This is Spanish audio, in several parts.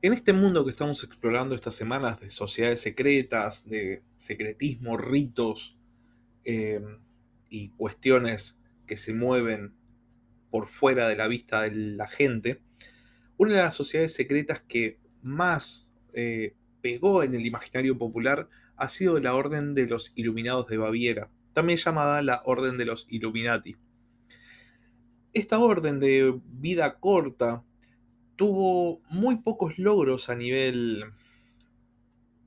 En este mundo que estamos explorando estas semanas de sociedades secretas, de secretismo, ritos eh, y cuestiones que se mueven por fuera de la vista de la gente, una de las sociedades secretas que más eh, pegó en el imaginario popular ha sido la Orden de los Iluminados de Baviera, también llamada la Orden de los Illuminati. Esta orden de vida corta tuvo muy pocos logros a nivel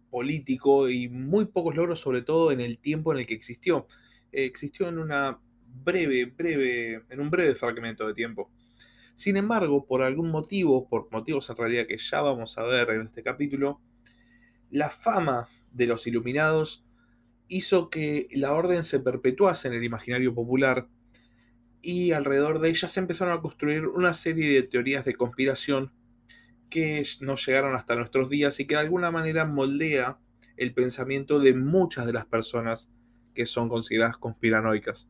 político y muy pocos logros sobre todo en el tiempo en el que existió. existió en una breve, breve, en un breve fragmento de tiempo. Sin embargo, por algún motivo, por motivos en realidad que ya vamos a ver en este capítulo, la fama de los iluminados hizo que la orden se perpetuase en el imaginario popular y alrededor de ella se empezaron a construir una serie de teorías de conspiración que nos llegaron hasta nuestros días y que de alguna manera moldea el pensamiento de muchas de las personas que son consideradas conspiranoicas.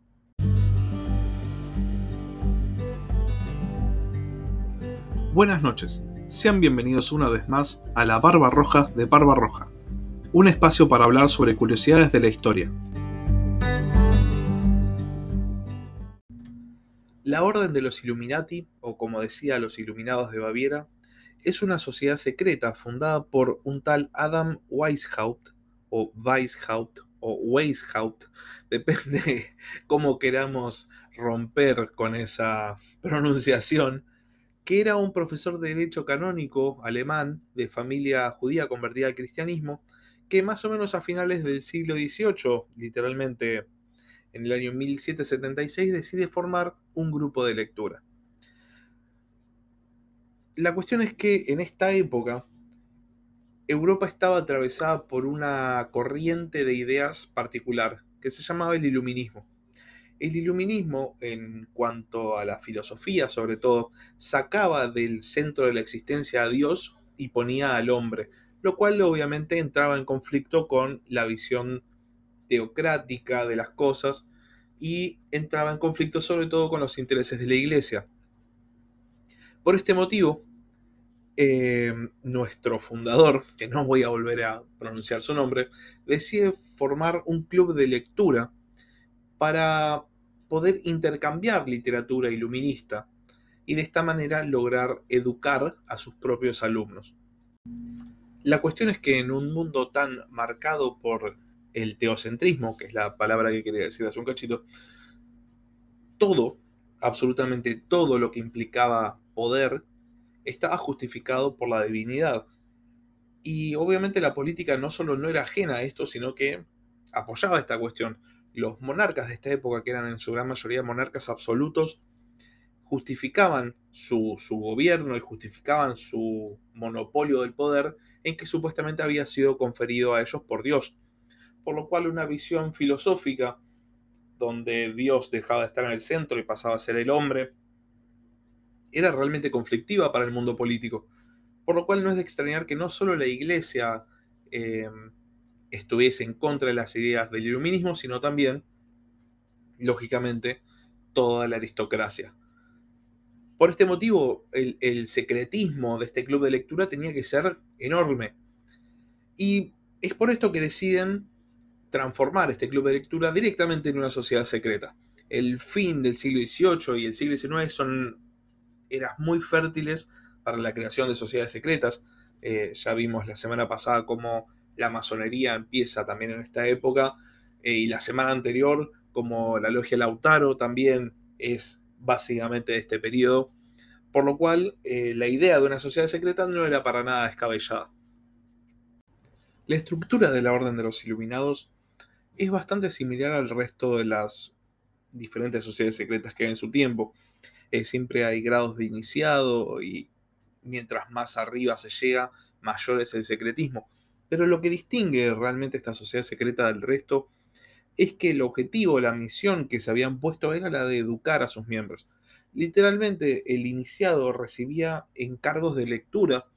Buenas noches, sean bienvenidos una vez más a la Barba Roja de Barba Roja, un espacio para hablar sobre curiosidades de la historia. La Orden de los Illuminati, o como decía los Iluminados de Baviera, es una sociedad secreta fundada por un tal Adam Weishaupt, o Weishaupt, o Weishaupt, depende cómo queramos romper con esa pronunciación, que era un profesor de Derecho Canónico alemán de familia judía convertida al cristianismo, que más o menos a finales del siglo XVIII, literalmente en el año 1776 decide formar un grupo de lectura. La cuestión es que en esta época Europa estaba atravesada por una corriente de ideas particular que se llamaba el iluminismo. El iluminismo, en cuanto a la filosofía sobre todo, sacaba del centro de la existencia a Dios y ponía al hombre, lo cual obviamente entraba en conflicto con la visión teocrática de las cosas y entraba en conflicto sobre todo con los intereses de la iglesia. Por este motivo, eh, nuestro fundador, que no voy a volver a pronunciar su nombre, decide formar un club de lectura para poder intercambiar literatura iluminista y de esta manera lograr educar a sus propios alumnos. La cuestión es que en un mundo tan marcado por el teocentrismo, que es la palabra que quería decir hace un cachito, todo, absolutamente todo lo que implicaba poder, estaba justificado por la divinidad. Y obviamente la política no solo no era ajena a esto, sino que apoyaba esta cuestión. Los monarcas de esta época, que eran en su gran mayoría monarcas absolutos, justificaban su, su gobierno y justificaban su monopolio del poder en que supuestamente había sido conferido a ellos por Dios por lo cual una visión filosófica donde Dios dejaba de estar en el centro y pasaba a ser el hombre, era realmente conflictiva para el mundo político. Por lo cual no es de extrañar que no solo la iglesia em, estuviese en contra de las ideas del iluminismo, sino también, lógicamente, toda la aristocracia. Por este motivo, el secretismo de este club de lectura tenía que ser enorme. Y es por esto que deciden transformar este club de lectura directamente en una sociedad secreta. El fin del siglo XVIII y el siglo XIX son eras muy fértiles para la creación de sociedades secretas. Eh, ya vimos la semana pasada cómo la masonería empieza también en esta época eh, y la semana anterior como la logia Lautaro también es básicamente de este periodo. Por lo cual eh, la idea de una sociedad secreta no era para nada descabellada. La estructura de la Orden de los Iluminados es bastante similar al resto de las diferentes sociedades secretas que hay en su tiempo. Eh, siempre hay grados de iniciado y mientras más arriba se llega, mayor es el secretismo. Pero lo que distingue realmente esta sociedad secreta del resto es que el objetivo, la misión que se habían puesto era la de educar a sus miembros. Literalmente el iniciado recibía encargos de lectura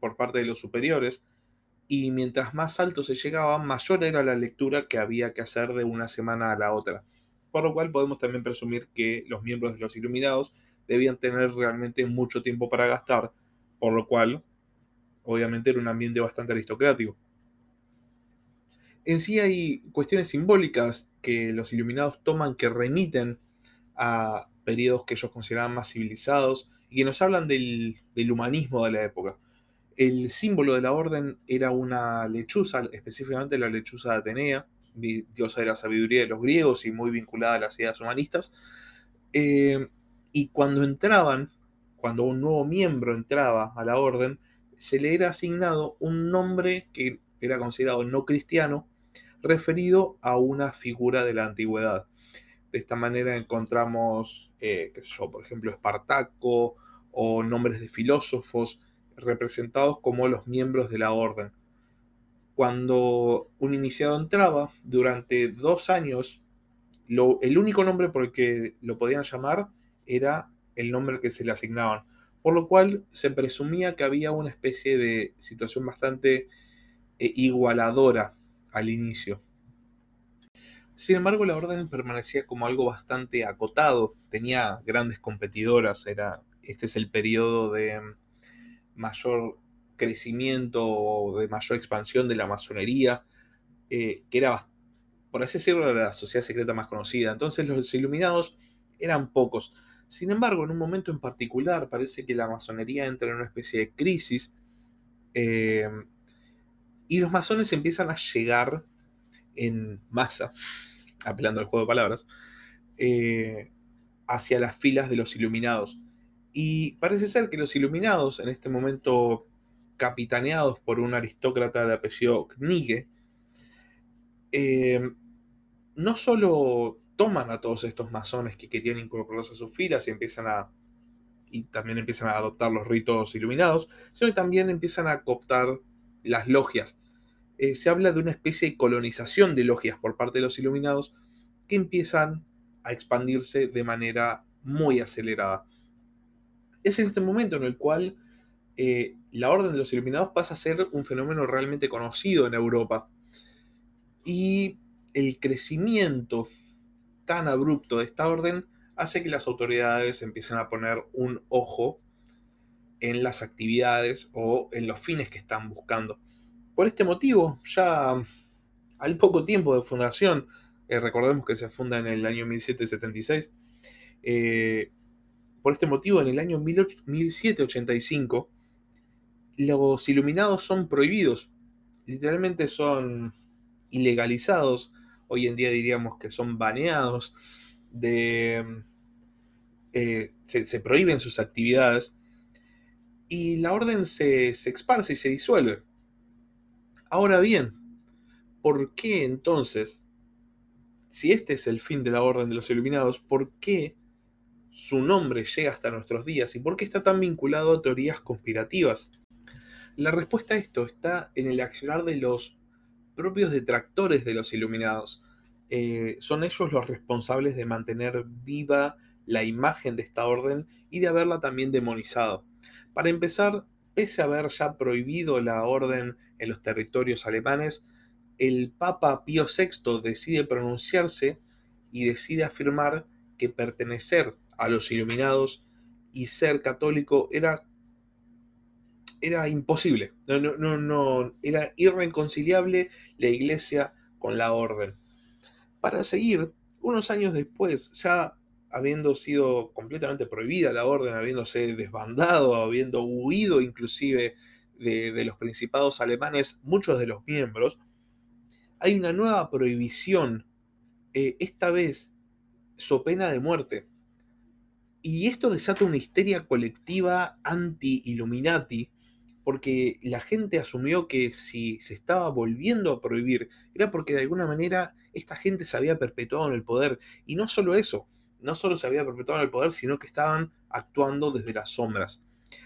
por parte de los superiores y mientras más alto se llegaba, mayor era la lectura que había que hacer de una semana a la otra. Por lo cual podemos también presumir que los miembros de los Iluminados debían tener realmente mucho tiempo para gastar, por lo cual obviamente era un ambiente bastante aristocrático. En sí hay cuestiones simbólicas que los iluminados toman que remiten a periodos que ellos consideraban más civilizados y que nos hablan del, humanismo de la época. El símbolo de la orden era una lechuza, específicamente la lechuza de Atenea, diosa de la sabiduría de los griegos y muy vinculada a las ideas humanistas. Eh, y cuando entraban, cuando un nuevo miembro entraba a la orden, se le era asignado un nombre que era considerado no cristiano, referido a una figura de la antigüedad. De esta manera encontramos, eh, qué sé yo, por ejemplo, Espartaco o nombres de filósofos representados como los miembros de la orden. Cuando un iniciado entraba, durante dos años, el único nombre por el que lo podían llamar era el nombre que se le asignaban, por lo cual se presumía que había una especie de situación bastante eh, igualadora al inicio. Sin embargo, la orden permanecía como algo bastante acotado, tenía grandes competidoras, era, este es el periodo de mayor crecimiento, de mayor expansión de la masonería, eh, que era, por así decirlo, la sociedad secreta más conocida. Entonces los iluminados eran pocos. Sin embargo, en un momento en particular parece que la masonería entra en una especie de crisis eh, y los masones empiezan a llegar en masa, apelando al juego de palabras, eh, hacia las filas de los iluminados. Y parece ser que los iluminados, en este momento capitaneados por un aristócrata de apellido Knigge, eh, no solo toman a todos estos masones que querían incorporarse a sus filas y empiezan a y también empiezan a adoptar los ritos iluminados, sino que también empiezan a cooptar las logias. Eh, se habla de una especie de colonización de logias por parte de los iluminados que empiezan a expandirse de manera muy acelerada. Es en este momento en el cual eh, la Orden de los Iluminados pasa a ser un fenómeno realmente conocido en Europa. Y el crecimiento tan abrupto de esta orden hace que las autoridades empiecen a poner un ojo en las actividades o en los fines que están buscando. Por este motivo, ya al poco tiempo de fundación, eh, recordemos que se funda en el año 1776, eh, por este motivo, en el año 1785, los iluminados son prohibidos, literalmente son ilegalizados, hoy en día diríamos que son baneados, eh, se, prohíben sus actividades y la orden se, se esparce y se disuelve. Ahora bien, ¿por qué entonces, si este es el fin de la Orden de los Iluminados, por qué su nombre llega hasta nuestros días y por qué está tan vinculado a teorías conspirativas? La respuesta a esto está en el accionar de los propios detractores de los Iluminados. Eh, son ellos los responsables de mantener viva la imagen de esta orden y de haberla también demonizado. Para empezar, pese a haber ya prohibido la orden en los territorios alemanes, el Papa Pío VI decide pronunciarse y decide afirmar que pertenecer a los iluminados y ser católico era, era imposible, no, no, no, era irreconciliable la iglesia con la orden. Para seguir, unos años después, ya habiendo sido completamente prohibida la orden, habiéndose desbandado, habiendo huido inclusive de, los principados alemanes, muchos de los miembros, hay una nueva prohibición, eh, esta vez so pena de muerte. Y esto desata una histeria colectiva anti-Illuminati, porque la gente asumió que si se estaba volviendo a prohibir, era porque de alguna manera esta gente se había perpetuado en el poder. Y no solo eso, no solo se había perpetuado en el poder, sino que estaban actuando desde las sombras.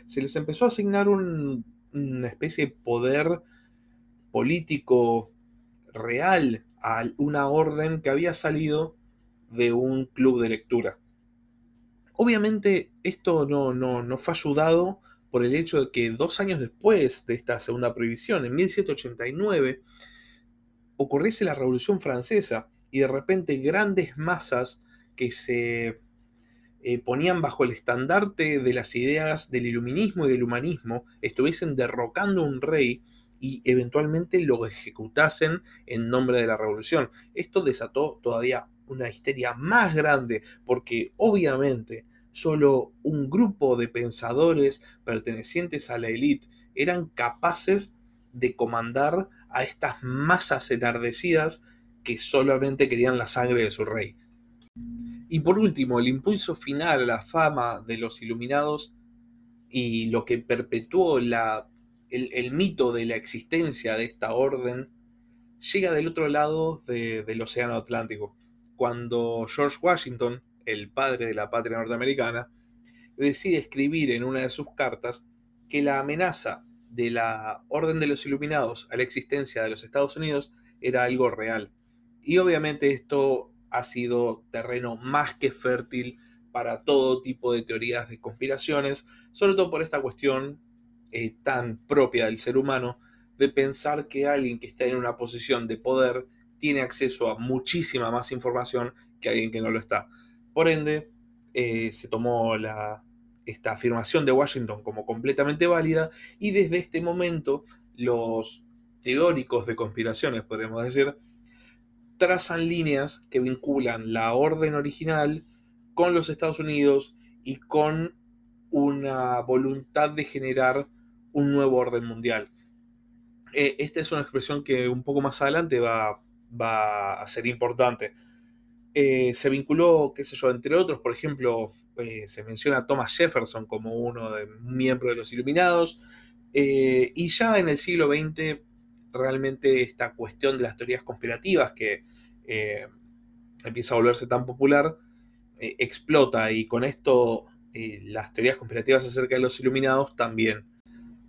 Se les empezó a asignar una especie de poder político real a una orden que había salido de un club de lectura. Obviamente esto no, no, no fue ayudado por el hecho de que dos años después de esta segunda prohibición, en 1789, ocurriese la Revolución Francesa y de repente grandes masas que se eh, ponían bajo el estandarte de las ideas del iluminismo y del humanismo, estuviesen derrocando un rey y eventualmente lo ejecutasen en nombre de la revolución. Esto desató todavía una histeria más grande porque obviamente solo un grupo de pensadores pertenecientes a la élite eran capaces de comandar a estas masas enardecidas que solamente querían la sangre de su rey. Y por último, el impulso final a la fama de los iluminados y lo que perpetuó la, el, mito de la existencia de esta orden llega del otro lado del Océano Atlántico, cuando George Washington, el padre de la patria norteamericana, decide escribir en una de sus cartas que la amenaza de la Orden de los Iluminados a la existencia de los Estados Unidos era algo real. Y obviamente esto ha sido terreno más que fértil para todo tipo de teorías de conspiraciones, sobre todo por esta cuestión eh, tan propia del ser humano de pensar que alguien que está en una posición de poder tiene acceso a muchísima más información que alguien que no lo está. Por ende, eh, se tomó la, esta afirmación de Washington como completamente válida y desde este momento los teóricos de conspiraciones, podríamos decir, trazan líneas que vinculan la orden original con los Estados Unidos y con una voluntad de generar un nuevo orden mundial. Eh, esta es una expresión que un poco más adelante va, va a ser importante. Eh, se vinculó, qué sé yo, entre otros, por ejemplo, eh, se menciona a Thomas Jefferson como uno de miembro de los Iluminados, eh, y ya en el siglo XX realmente esta cuestión de las teorías conspirativas que empieza a volverse tan popular, explota y con esto las teorías conspirativas acerca de los Iluminados también.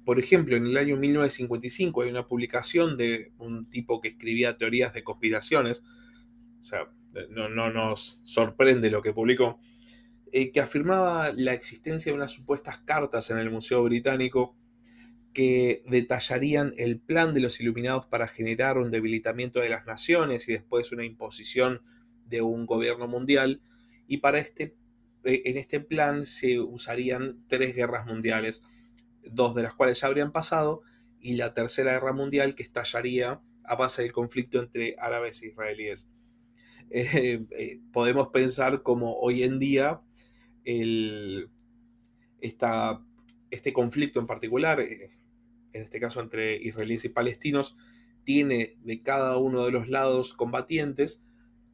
Por ejemplo, en el año 1955 hay una publicación de un tipo que escribía teorías de conspiraciones, o sea, no, no nos sorprende lo que publicó, eh, que afirmaba la existencia de unas supuestas cartas en el Museo Británico que detallarían el plan de los iluminados para generar un debilitamiento de las naciones y después una imposición de un gobierno mundial. Y para este, eh, en este plan se usarían tres guerras mundiales, dos de las cuales ya habrían pasado, y la tercera guerra mundial que estallaría a base del conflicto entre árabes e israelíes. Eh, eh, podemos pensar como hoy en día el, este conflicto en particular, eh, en este caso entre israelíes y palestinos, tiene de cada uno de los lados combatientes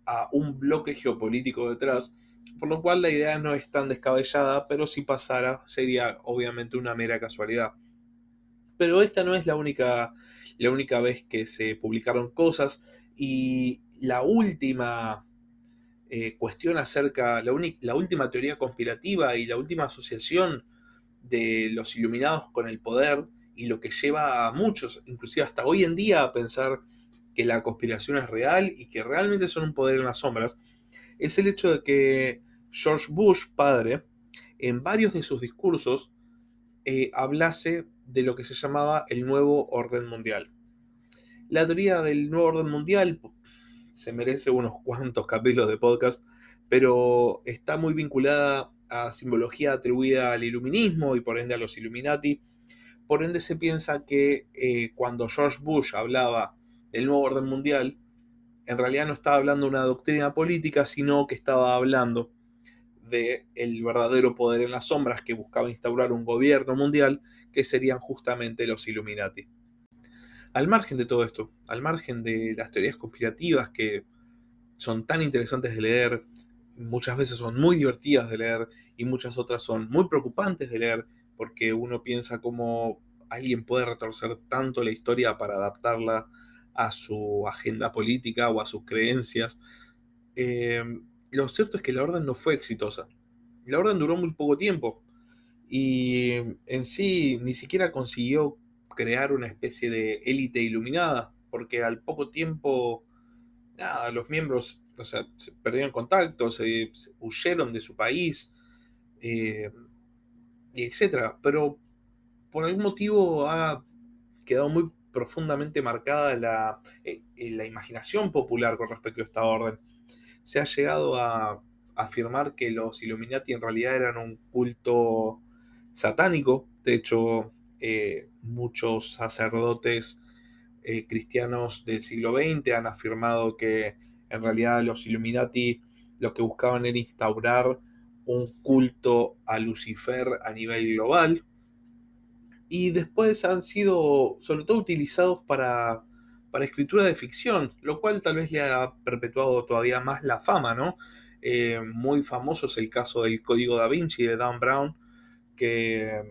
a un bloque geopolítico detrás, por lo cual la idea no es tan descabellada, pero si pasara sería obviamente una mera casualidad. Pero esta no es la única, la única vez que se publicaron cosas y la última eh, cuestión acerca, la, la última teoría conspirativa y la última asociación de los iluminados con el poder y lo que lleva a muchos, inclusive hasta hoy en día, a pensar que la conspiración es real y que realmente son un poder en las sombras, es el hecho de que George Bush, padre, en varios de sus discursos eh, hablase de lo que se llamaba el nuevo orden mundial. La teoría del nuevo orden mundial se merece unos cuantos capítulos de podcast, pero está muy vinculada a simbología atribuida al iluminismo y por ende a los Illuminati. Por ende se piensa que eh, cuando George Bush hablaba del nuevo orden mundial, en realidad no estaba hablando de una doctrina política, sino que estaba hablando del el verdadero poder en las sombras que buscaba instaurar un gobierno mundial, que serían justamente los Illuminati. Al margen de todo esto, al margen de las teorías conspirativas que son tan interesantes de leer, muchas veces son muy divertidas de leer y muchas otras son muy preocupantes de leer porque uno piensa cómo alguien puede retorcer tanto la historia para adaptarla a su agenda política o a sus creencias. Eh, lo cierto es que la orden no fue exitosa. La orden duró muy poco tiempo y en sí ni siquiera consiguió crear una especie de élite iluminada, porque al poco tiempo, nada, los miembros, o sea, se perdieron contacto, se, huyeron de su país, eh, y etcétera. Pero por algún motivo ha quedado muy profundamente marcada la, eh, la imaginación popular con respecto a esta orden. Se ha llegado a, afirmar que los Illuminati en realidad eran un culto satánico. De hecho, eh, muchos sacerdotes eh, cristianos del siglo XX han afirmado que en realidad los Illuminati lo que buscaban era instaurar un culto a Lucifer a nivel global. Y después han sido sobre todo utilizados para, para escritura de ficción, lo cual tal vez le ha perpetuado todavía más la fama, ¿no? Eh, muy famoso es el caso del Código da Vinci de Dan Brown, que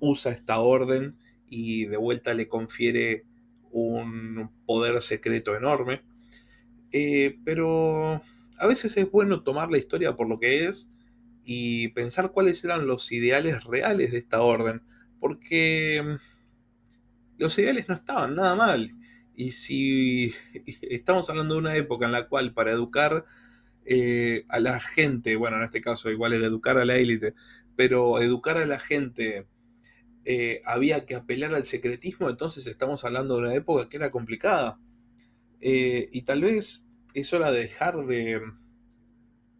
usa esta orden y de vuelta le confiere un poder secreto enorme. Eh, pero a veces es bueno tomar la historia por lo que es y pensar cuáles eran los ideales reales de esta orden, porque mm, los ideales no estaban nada mal. Y si estamos hablando de una época en la cual para educar eh, a la gente, bueno, en este caso igual era educar a la élite, pero educar a la gente eh, había que apelar al secretismo, entonces estamos hablando de una época que era complicada. Eh, y tal vez es hora de dejar de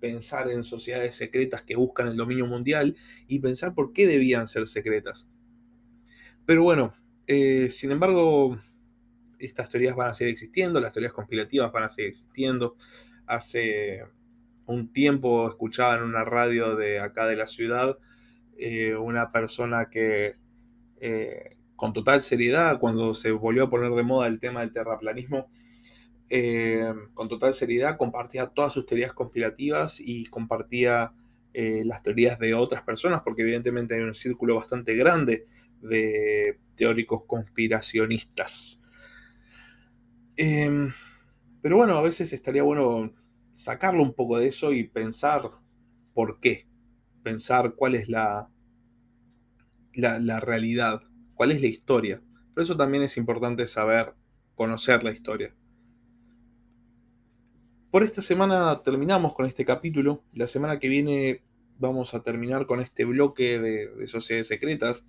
pensar en sociedades secretas que buscan el dominio mundial y pensar por qué debían ser secretas. Pero bueno, eh, sin embargo, estas teorías van a seguir existiendo, las teorías conspirativas van a seguir existiendo. Hace un tiempo escuchaba en una radio de acá de la ciudad una persona que eh, con total seriedad cuando se volvió a poner de moda el tema del terraplanismo. Eh, con total seriedad compartía todas sus teorías conspirativas y compartía eh, las teorías de otras personas, porque evidentemente hay un círculo bastante grande de teóricos conspiracionistas. Em, pero bueno, a veces estaría bueno sacarlo un poco de eso y pensar por qué, pensar cuál es la, la, realidad, cuál es la historia. Por eso también es importante saber, conocer la historia. Por esta semana terminamos con este capítulo. La semana que viene vamos a terminar con este bloque de, sociedades secretas.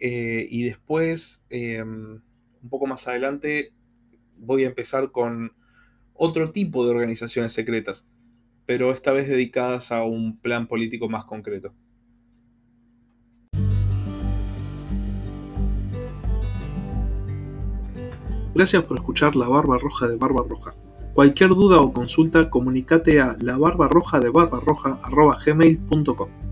Eh, y después, em, un poco más adelante, voy a empezar con otro tipo de organizaciones secretas, pero esta vez dedicadas a un plan político más concreto. Gracias por escuchar La Barba Roja de Barba Roja. Cualquier duda o consulta, comunícate a labarbarroja de gmail.com.